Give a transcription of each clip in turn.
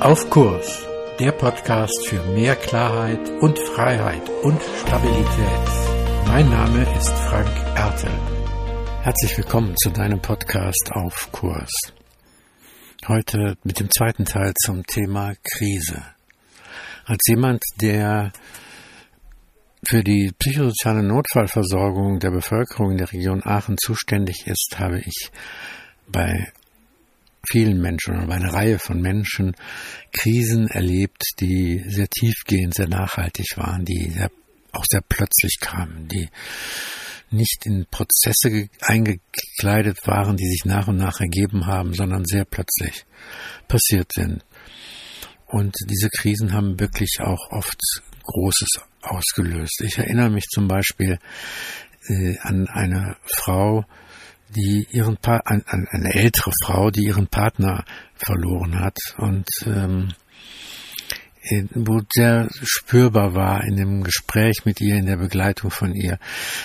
Auf Kurs, der Podcast für mehr Klarheit und Freiheit und Stabilität. Mein Name ist Frank Ertel. Herzlich willkommen zu deinem Podcast Auf Kurs. Heute mit dem zweiten Teil zum Thema Krise. Als jemand, der für die psychosoziale Notfallversorgung der Bevölkerung in der Region Aachen zuständig ist, habe ich bei vielen Menschen oder bei einer Reihe von Menschen Krisen erlebt, die sehr tiefgehend, sehr nachhaltig waren, die sehr, auch sehr plötzlich kamen, die nicht in Prozesse eingekleidet waren, die sich nach und nach ergeben haben, sondern sehr plötzlich passiert sind. Und diese Krisen haben wirklich auch oft Großes ausgelöst. Ich erinnere mich zum Beispiel äh, an eine Frau, die ihren pa an, an eine ältere Frau, die ihren Partner verloren hat und ähm, wo sehr spürbar war in dem Gespräch mit ihr, in der Begleitung von ihr,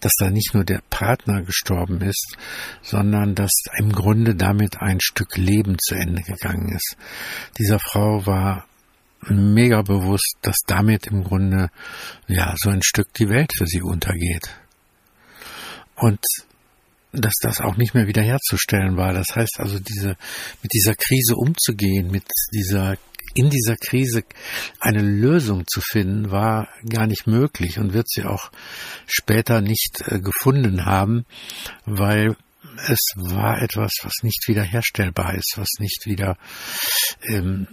dass da nicht nur der Partner gestorben ist, sondern dass im Grunde damit ein Stück Leben zu Ende gegangen ist. Dieser Frau war mega bewusst, dass damit im Grunde ja so ein Stück die Welt für sie untergeht. Und dass das auch nicht mehr wiederherzustellen war. Das heißt also, diese, mit dieser Krise umzugehen, mit dieser, in dieser Krise eine Lösung zu finden, war gar nicht möglich und wird sie auch später nicht äh, gefunden haben, weil es war etwas, was nicht wiederherstellbar ist, was nicht wieder ähm,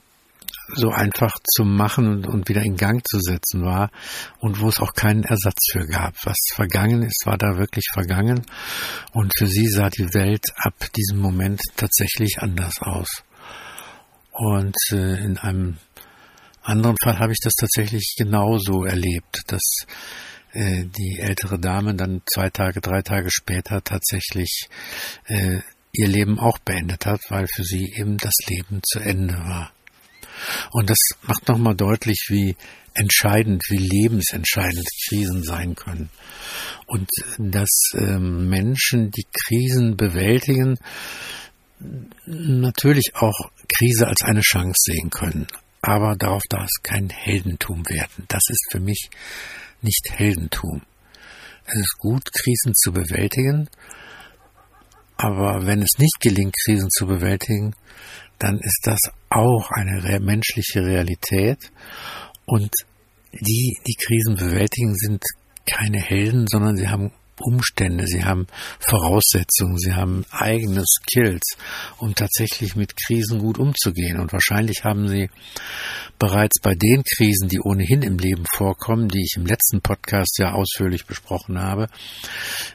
so einfach zu machen und, und wieder in Gang zu setzen war und wo es auch keinen Ersatz für gab. Was vergangen ist, war da wirklich vergangen und für sie sah die Welt ab diesem Moment tatsächlich anders aus. Und äh, in einem anderen Fall habe ich das tatsächlich genauso erlebt, dass äh, die ältere Dame dann zwei Tage, drei Tage später tatsächlich äh, ihr Leben auch beendet hat, weil für sie eben das Leben zu Ende war. Und das macht nochmal deutlich, wie entscheidend, wie lebensentscheidend Krisen sein können. Und dass ähm, Menschen, die Krisen bewältigen, natürlich auch Krise als eine Chance sehen können. Aber darauf darf es kein Heldentum werden. Das ist für mich nicht Heldentum. Es ist gut, Krisen zu bewältigen, aber wenn es nicht gelingt, Krisen zu bewältigen, dann ist das auch eine menschliche Realität. Und die, die Krisen bewältigen, sind keine Helden, sondern sie haben Umstände, sie haben Voraussetzungen, sie haben eigene Skills, um tatsächlich mit Krisen gut umzugehen. Und wahrscheinlich haben sie bereits bei den Krisen, die ohnehin im Leben vorkommen, die ich im letzten Podcast ja ausführlich besprochen habe,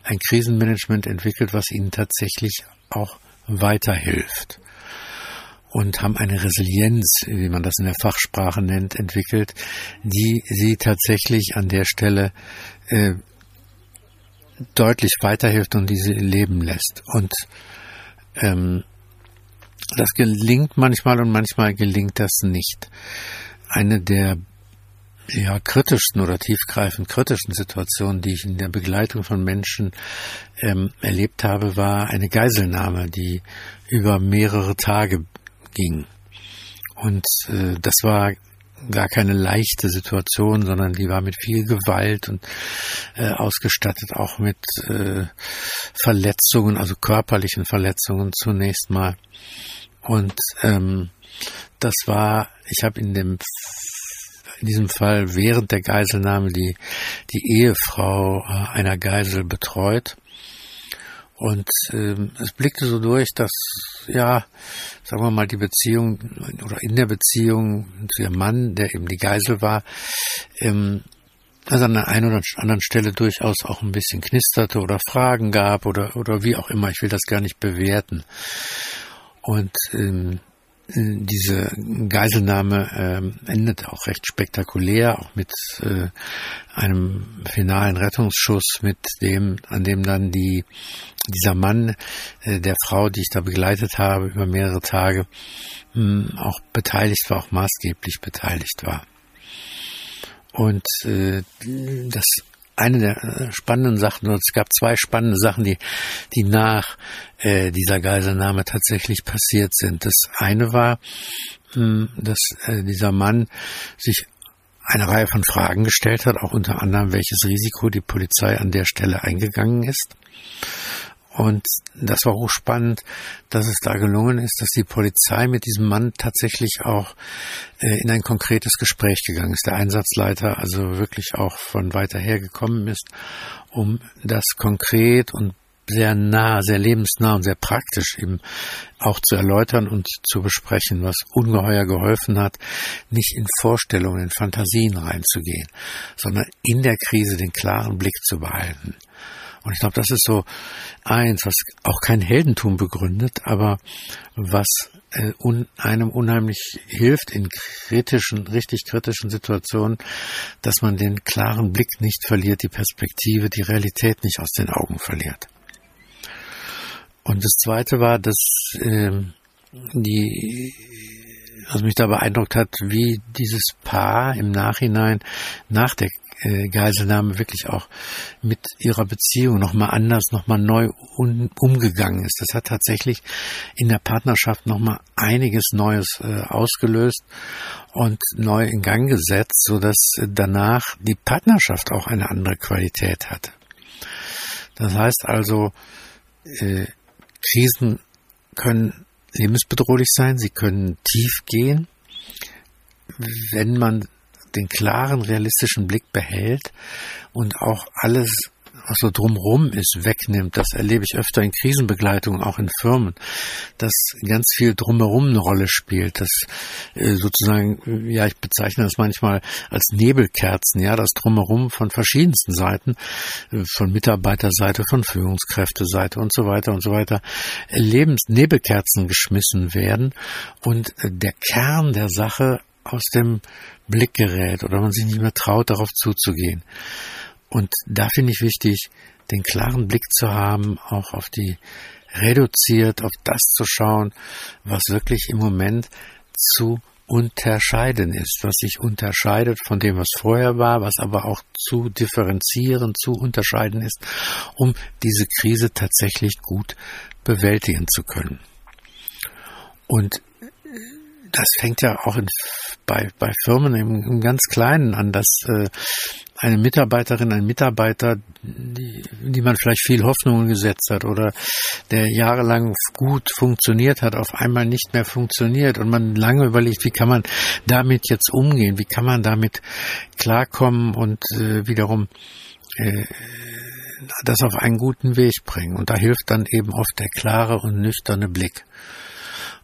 ein Krisenmanagement entwickelt, was ihnen tatsächlich auch weiterhilft und haben eine Resilienz, wie man das in der Fachsprache nennt, entwickelt, die sie tatsächlich an der Stelle äh, deutlich weiterhilft und diese leben lässt. Und ähm, das gelingt manchmal und manchmal gelingt das nicht. Eine der ja, kritischsten oder tiefgreifend kritischen Situationen, die ich in der Begleitung von Menschen ähm, erlebt habe, war eine Geiselnahme, die über mehrere Tage ging. Und äh, das war gar keine leichte Situation, sondern die war mit viel Gewalt und äh, ausgestattet auch mit äh, Verletzungen, also körperlichen Verletzungen zunächst mal. Und ähm, das war, ich habe in dem in diesem Fall während der Geiselnahme die die Ehefrau äh, einer Geisel betreut und ähm, es blickte so durch, dass, ja, sagen wir mal, die Beziehung oder in der Beziehung zu ihrem Mann, der eben die Geisel war, ähm, also an der einen oder anderen Stelle durchaus auch ein bisschen knisterte oder Fragen gab oder, oder wie auch immer. Ich will das gar nicht bewerten. Und ähm, diese Geiselnahme äh, endet auch recht spektakulär, auch mit äh, einem finalen Rettungsschuss, mit dem, an dem dann die dieser Mann äh, der Frau, die ich da begleitet habe über mehrere Tage, mh, hm, auch beteiligt war, auch maßgeblich beteiligt war. Und äh, das eine der äh, spannenden Sachen, und es gab zwei spannende Sachen, die, die nach äh, dieser Geiselnahme tatsächlich passiert sind. Das eine war, hm, dass äh, dieser Mann sich eine Reihe von Fragen gestellt hat, auch unter anderem, welches Risiko die Polizei an der Stelle eingegangen ist. Und das war hochspannend, dass es da gelungen ist, dass die Polizei mit diesem Mann tatsächlich auch äh, in ein konkretes Gespräch gegangen ist. Der Einsatzleiter also wirklich auch von weiter her gekommen ist, um das konkret und sehr nah, sehr lebensnah und sehr praktisch eben auch zu erläutern und zu besprechen, was ungeheuer geholfen hat, nicht in Vorstellungen, in Fantasien reinzugehen, sondern in der Krise den klaren Blick zu behalten. Und ich glaube, das ist so eins, was auch kein Heldentum begründet, aber was äh, un, einem unheimlich hilft in kritischen, richtig kritischen Situationen, dass man den klaren Blick nicht verliert, die Perspektive, die Realität nicht aus den Augen verliert. Und das Zweite war, dass äh, die, was mich da beeindruckt hat, wie dieses Paar im Nachhinein nach der Geiselnahme wirklich auch mit ihrer Beziehung nochmal anders, nochmal neu umgegangen ist. Das hat tatsächlich in der Partnerschaft nochmal einiges Neues äh, ausgelöst und neu in Gang gesetzt, so dass danach die Partnerschaft auch eine andere Qualität hatte. Das heißt also, äh, Krisen können lebensbedrohlich sein, sie können tief gehen. Wenn man den klaren, realistischen Blick behält und auch alles, was so drumrum ist, wegnimmt. Das erlebe ich öfter in Krisenbegleitung, auch in Firmen, dass ganz viel drumherum eine Rolle spielt. Das äh, sozusagen, ja, ich bezeichne das manchmal als Nebelkerzen, ja, das drumherum von verschiedensten Seiten, äh, von Mitarbeiterseite, von Führungskräfteseite und so weiter und so weiter, Lebensnebelkerzen geschmissen werden und äh, der Kern der Sache aus dem Blick gerät oder man sich nicht mehr traut, darauf zuzugehen. Und da finde ich wichtig, den klaren Blick zu haben, auch auf die reduziert, auf das zu schauen, was wirklich im Moment zu unterscheiden ist, was sich unterscheidet von dem, was vorher war, was aber auch zu differenzieren, zu unterscheiden ist, um diese Krise tatsächlich gut bewältigen zu können. Und das fängt ja auch in, bei, bei Firmen im, im ganz Kleinen an, dass äh, eine Mitarbeiterin, ein Mitarbeiter, die, die man vielleicht viel Hoffnungen gesetzt hat oder der jahrelang gut funktioniert hat, auf einmal nicht mehr funktioniert und man lange überlegt, wie kann man damit jetzt umgehen, wie kann man damit klarkommen und äh, wiederum äh, das auf einen guten Weg bringen. Und da hilft dann eben oft der klare und nüchterne Blick.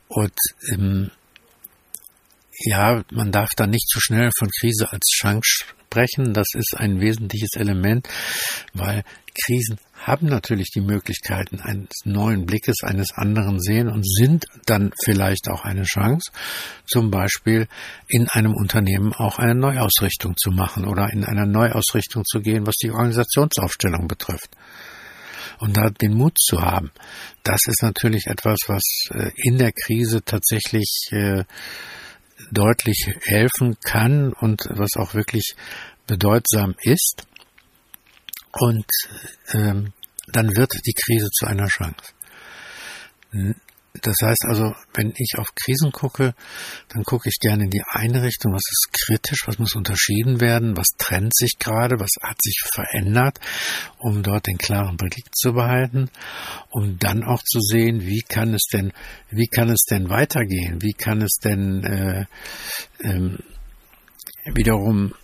Und ähm, ja, man darf da nicht zu schnell von Krise als Chance sprechen. Das ist ein wesentliches Element, weil Krisen haben natürlich die Möglichkeiten eines neuen Blickes, eines anderen Sehen und sind dann vielleicht auch eine Chance, zum Beispiel in einem Unternehmen auch eine Neuausrichtung zu machen oder in einer Neuausrichtung zu gehen, was die Organisationsaufstellung betrifft. Und da den Mut zu haben, das ist natürlich etwas, was äh, in der Krise tatsächlich äh, deutlich helfen kann und was auch wirklich bedeutsam ist. Und ähm, dann wird die Krise zu einer Chance. Das heißt also, wenn ich auf Krisen gucke, dann gucke ich gerne in die eine Richtung, was ist kritisch, was muss unterschieden werden, was trennt sich gerade, was hat sich verändert, um dort den klaren Blick zu behalten, um dann auch zu sehen, wie kann es denn, wie kann es denn weitergehen, wie kann es denn äh, ähm, wiederum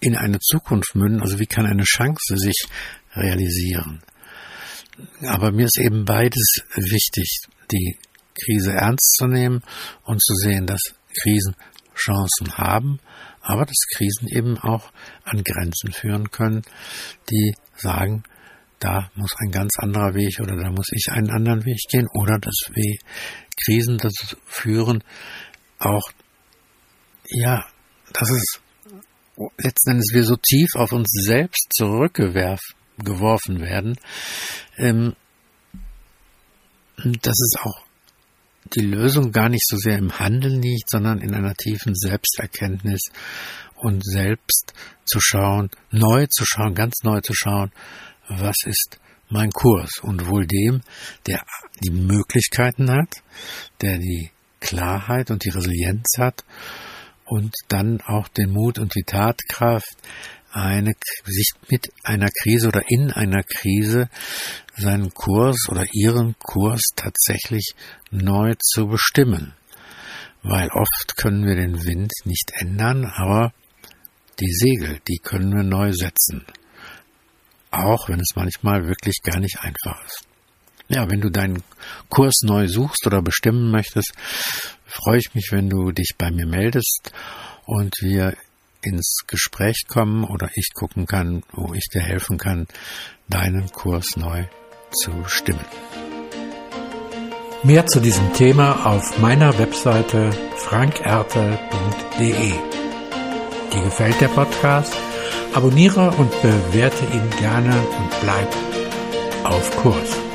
in eine Zukunft münden, also wie kann eine Chance sich realisieren. Aber mir ist eben beides wichtig die Krise ernst zu nehmen und zu sehen, dass Krisen Chancen haben, aber dass Krisen eben auch an Grenzen führen können, die sagen, da muss ein ganz anderer Weg oder da muss ich einen anderen Weg gehen oder dass wir Krisen dazu führen, auch, ja, dass es letzten Endes wir so tief auf uns selbst zurückgeworfen werden, ähm, dass es auch die Lösung gar nicht so sehr im Handeln liegt, sondern in einer tiefen Selbsterkenntnis und selbst zu schauen, neu zu schauen, ganz neu zu schauen, was ist mein Kurs. Und wohl dem, der die Möglichkeiten hat, der die Klarheit und die Resilienz hat und dann auch den Mut und die Tatkraft, eine, sich mit einer Krise oder in einer Krise seinen Kurs oder ihren Kurs tatsächlich neu zu bestimmen. Weil oft können wir den Wind nicht ändern, aber die Segel, die können wir neu setzen. Auch wenn es manchmal wirklich gar nicht einfach ist. Ja, wenn du deinen Kurs neu suchst oder bestimmen möchtest, freue ich mich, wenn du dich bei mir meldest und wir ins Gespräch kommen oder ich gucken kann, wo ich dir helfen kann, deinen Kurs neu zu stimmen. Mehr zu diesem Thema auf meiner Webseite frankertel.de. Dir gefällt der Podcast? Abonniere und bewerte ihn gerne und bleib auf Kurs.